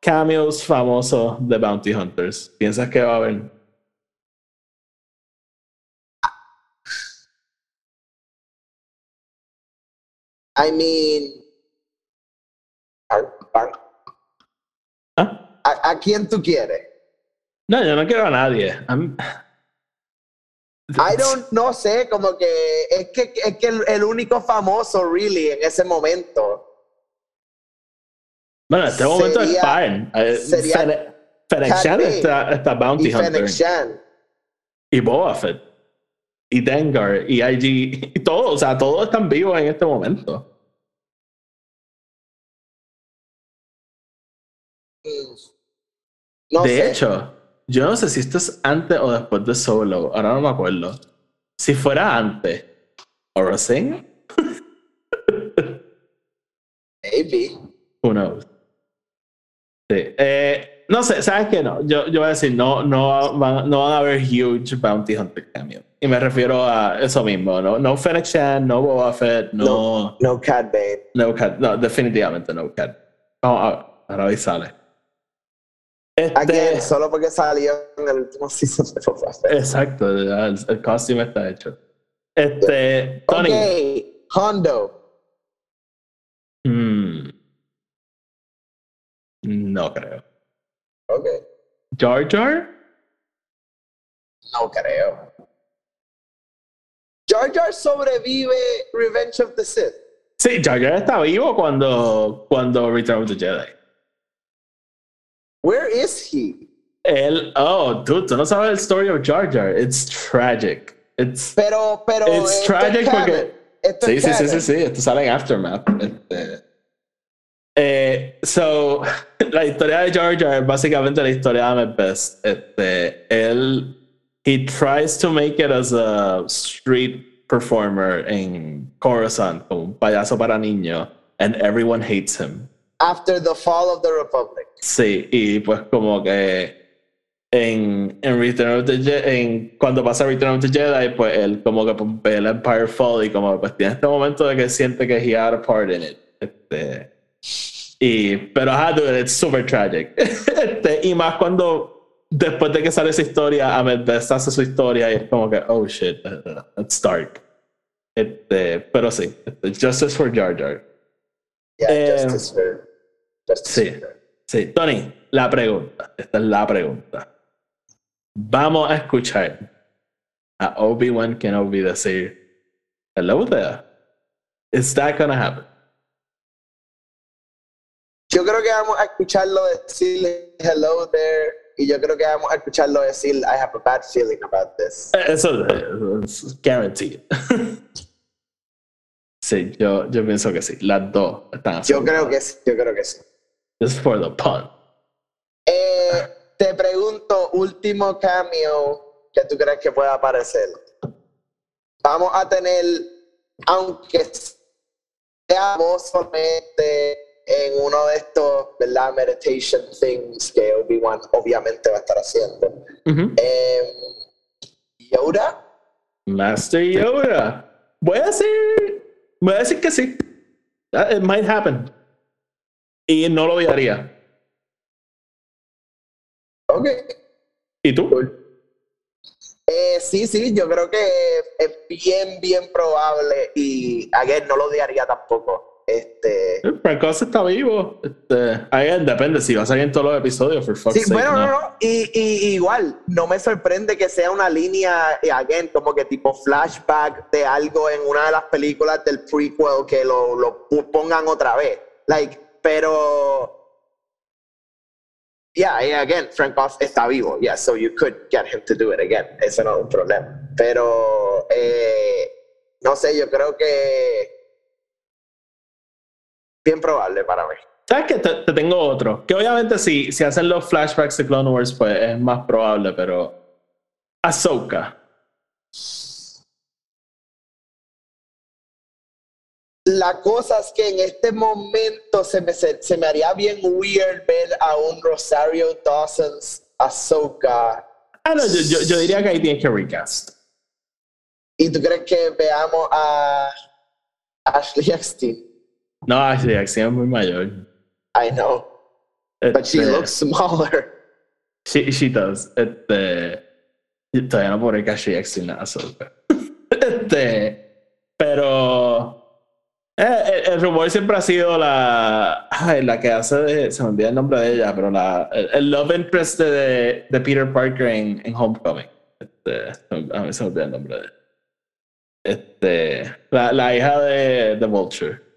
cameos famosos de bounty hunters. ¿Piensas que va a haber? I mean, ¿Ah? a- ¿a quién tú quieres? No, yo no quiero a nadie. I'm- I don't, no sé, como que es que, es que el, el único famoso, really, en ese momento. Bueno, en este momento es fine. Eh, sería Fennec Shan está, está Bounty Y Hunter. Shan. Y Boba Fett. Y Dengar. Y IG. Y todos. O sea, todos están vivos en este momento. Mm. No de sé. hecho, yo no sé si esto es antes o después de Solo. Ahora no me acuerdo. Si fuera antes. ¿Or Singh? Maybe. Who knows? Sí. Eh, no sé, ¿sabes qué? No, yo, yo voy a decir, no, no, van, no van a haber huge Bounty Hunter cameo. Y me refiero a eso mismo, ¿no? No Fennec Shan, no Boba Fett, no... No Cat Bane. No Cat, no, definitivamente no Cat. Vamos a ver, ahora hoy sale. Este, Again, solo porque salió en el último season de Boba Fett. exacto, el, el costume está hecho. Este, Tony. Ok, Hondo. mm, no creo. Ok. Jar Jar? No creo. Jar Jar sobrevive Revenge of the Sith. Sí, Jar Jar está vivo cuando, cuando Return of the Jedi. Where is he? Él, oh, dude, tú no sabes el story of Jar Jar. It's tragic. It's, Pero, pero. it's es tragic porque. Esto Sí, es sí, sí, sí, sí, esto sale en Aftermath. Este, eh, so, la historia de Jar Jar es básicamente la historia de Best. Este, él, he tries to make it as a street performer en Coruscant, como un payaso para niños, and everyone hates him. After the fall of the Republic. Sí, y pues como que en, en Return of the Jedi, en, cuando pasa Return of the Jedi, pues él como que ve el Empire Fall y como pues tiene este momento de que siente que he had a part in it. Este, y, pero ajá, dude, it's super tragic. Este, y más cuando después de que sale esa historia, Ahmed Best hace su historia y es como que, oh shit, it's dark. Este, pero sí, este, Justice for Jar Jar. Yeah, Eh, Justice for. Justice sí. for- Sí, Tony, la pregunta. Esta es la pregunta. Vamos a escuchar a Obi-Wan Kenobi decir, Hello there. Is that gonna happen? Yo creo que vamos a escucharlo decir hello there. Y yo creo que vamos a escucharlo decir I have a bad feeling about this. Eso es guaranteed. sí, yo, yo pienso que sí. Las dos están Yo creo que sí, yo creo que sí. Just for the pun. Eh, te pregunto, último cameo que tú crees que pueda aparecer. Vamos a tener, aunque sea vos solamente en uno de estos, ¿verdad? Meditation things que Obi-Wan obviamente va a estar haciendo. Ujú. Eh, Yoda, Master Yoda. Voy a decir, voy a decir que sí. That- It might happen. Y no lo odiaría. ok. ¿Y tú? Eh, sí, sí, yo creo que es bien, bien probable y again, no lo odiaría tampoco. Este, Frank Oz está vivo. Este, again, depende si va a salir en todos los episodios, for fuck's Sí, sake, bueno, no. no. Y, y- igual, no me sorprende que sea una línea, eh, again, como que tipo flashback de algo en una de las películas del prequel que lo, lo pongan otra vez. Like, pero. Yeah, yeah, again, Frank Oz está vivo. Yeah, so you could get him to do it again. Eso no es un problema. Pero, eh, no sé, yo creo que. Bien probable para mí. ¿Sabes qué? Te, te tengo otro. Que obviamente si, si hacen los flashbacks de Clone Wars, pues es más probable, pero. Ahsoka. La cosa es que en este momento se me, se, se me haría bien weird ver a un Rosario Dawson's Ahsoka. Ah, no, yo, yo, yo diría que ahí tiene que recast. ¿Y tú crees que veamos a Ashley Eckstein? No, Jackson es muy mayor. I know, but she Este, looks smaller. She, she does. Este. Todavía no Ashley Jackson es Ahsoka. Este. Pero. eh, el, el rumor siempre ha sido la. Ay, la que hace de. Se me olvida el nombre de ella, pero la. El, el love interest de, de Peter Parker en, en Homecoming. Este, a mí se me olvida el nombre de ella. Este. La, la hija de, de Vulture.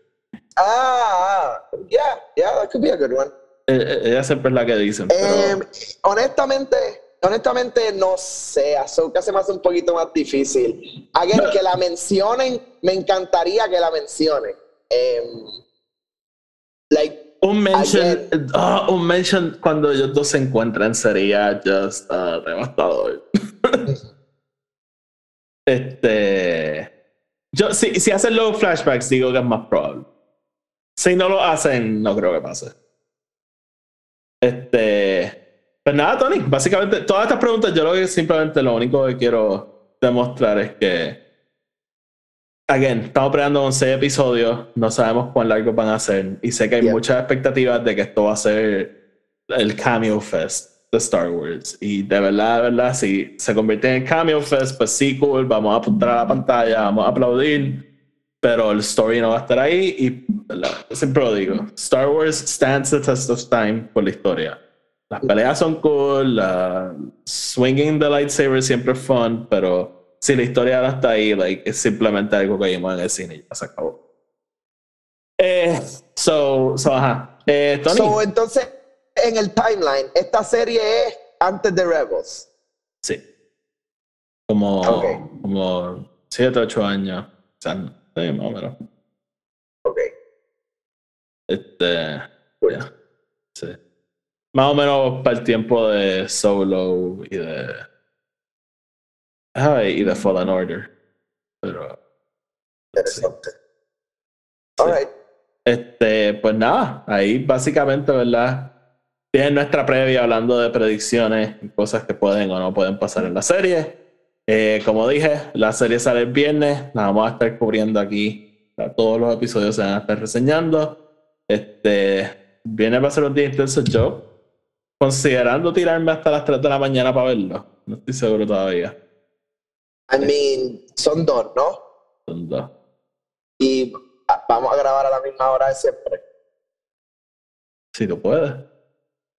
Ah, ah, yeah, yeah, that could be a good one. Eh, eh, Ella siempre es la que dicen. Pero, Em, honestamente, honestamente no sé, Ahsoka se me hace un poquito más difícil. Again, que la mencionen, me encantaría que la mencionen. Em, like, Un mention, Again. ah, un mention cuando ellos dos se encuentran sería just ah, devastador. este, yo si, si hacen los flashbacks digo que es más probable. Si no lo hacen, no creo que pase. Este, pues nada, Tony, básicamente todas estas preguntas yo lo que simplemente lo único que quiero demostrar es que Again, estamos peleando con seis episodios, no sabemos cuán largos van a ser, y sé que hay Yeah. muchas expectativas de que esto va a ser el Cameo Fest de Star Wars. Y de verdad, de verdad, si se convierte en el Cameo Fest, pues sí, cool, vamos a apuntar a la pantalla, vamos a aplaudir, pero el story no va a estar ahí, y ¿verdad? Siempre lo digo, Star Wars stands the test of time por la historia. las peleas son cool, la swinging the lightsaber siempre es fun, pero si la historia ahora está ahí, like, es simplemente algo que vimos en el cine y ya se acabó. Eh, so, so, ajá. Eh, Tony. So, entonces, en el timeline, esta serie es antes de Rebels. Sí. Como, Ok. como 7, 8 años. O sea, sí, más o menos. Ok. Este. Cool. ya, Sí. Más o menos para el tiempo de Solo y de. Ay, y de Fallen Order. Pero. Interesante. Alright. Este, pues nada, ahí básicamente, ¿verdad? Tienen nuestra previa hablando de predicciones y cosas que pueden o no pueden pasar en la serie. Eh, como dije, la serie sale el viernes, la vamos a estar cubriendo aquí. Todos los episodios se van a estar reseñando. Este, viene va a ser un día intenso yo, considerando tirarme hasta las 3 de la mañana para verlo. No estoy seguro todavía. I mean, son dos, ¿no? Son dos. Y vamos a grabar a la misma hora de siempre. Si tú puedes.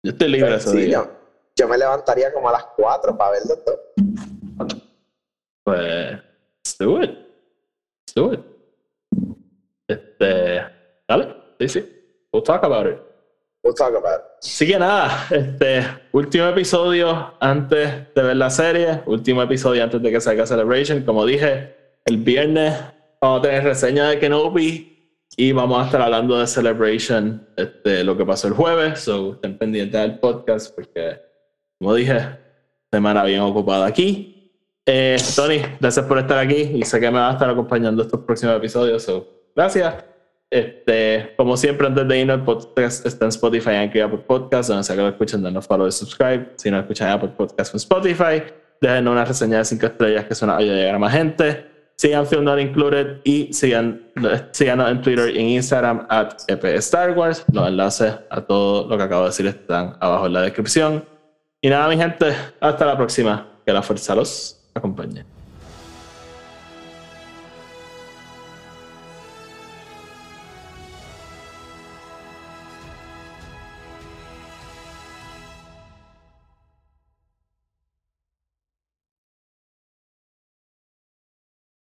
Yo estoy libre ese Sí, día. yo, yo me levantaría como a las 4 para verlo todo. Pues, let's do it. Let's do it. Este, dale, sí, sí. We'll talk about it. We'll talk about it. Así que nada, este, último episodio antes de ver la serie, último episodio antes de que salga Celebration. Como dije, el viernes vamos a tener reseña de Kenobi y vamos a estar hablando de Celebration, este, lo que pasó el jueves. So, estén pendientes del podcast porque, como dije, semana bien ocupada aquí. Eh, Tony, gracias por estar aquí y sé que me va a estar acompañando estos próximos episodios. So, gracias. Este, como siempre, antes de irnos, el podcast está en Spotify y Apple Podcast, donde sea que lo escuchen, denos follow y subscribe. Si no escuchan Apple Podcast en Spotify, déjenos una reseña de 5 estrellas que suena a llegar a más gente. Sigan Film Not Included y sigan, síganos en Twitter y en Instagram at EP Star Wars. Los enlaces a todo lo que acabo de decir están abajo en la descripción. Y nada, mi gente, hasta la próxima. Que la fuerza los acompañe.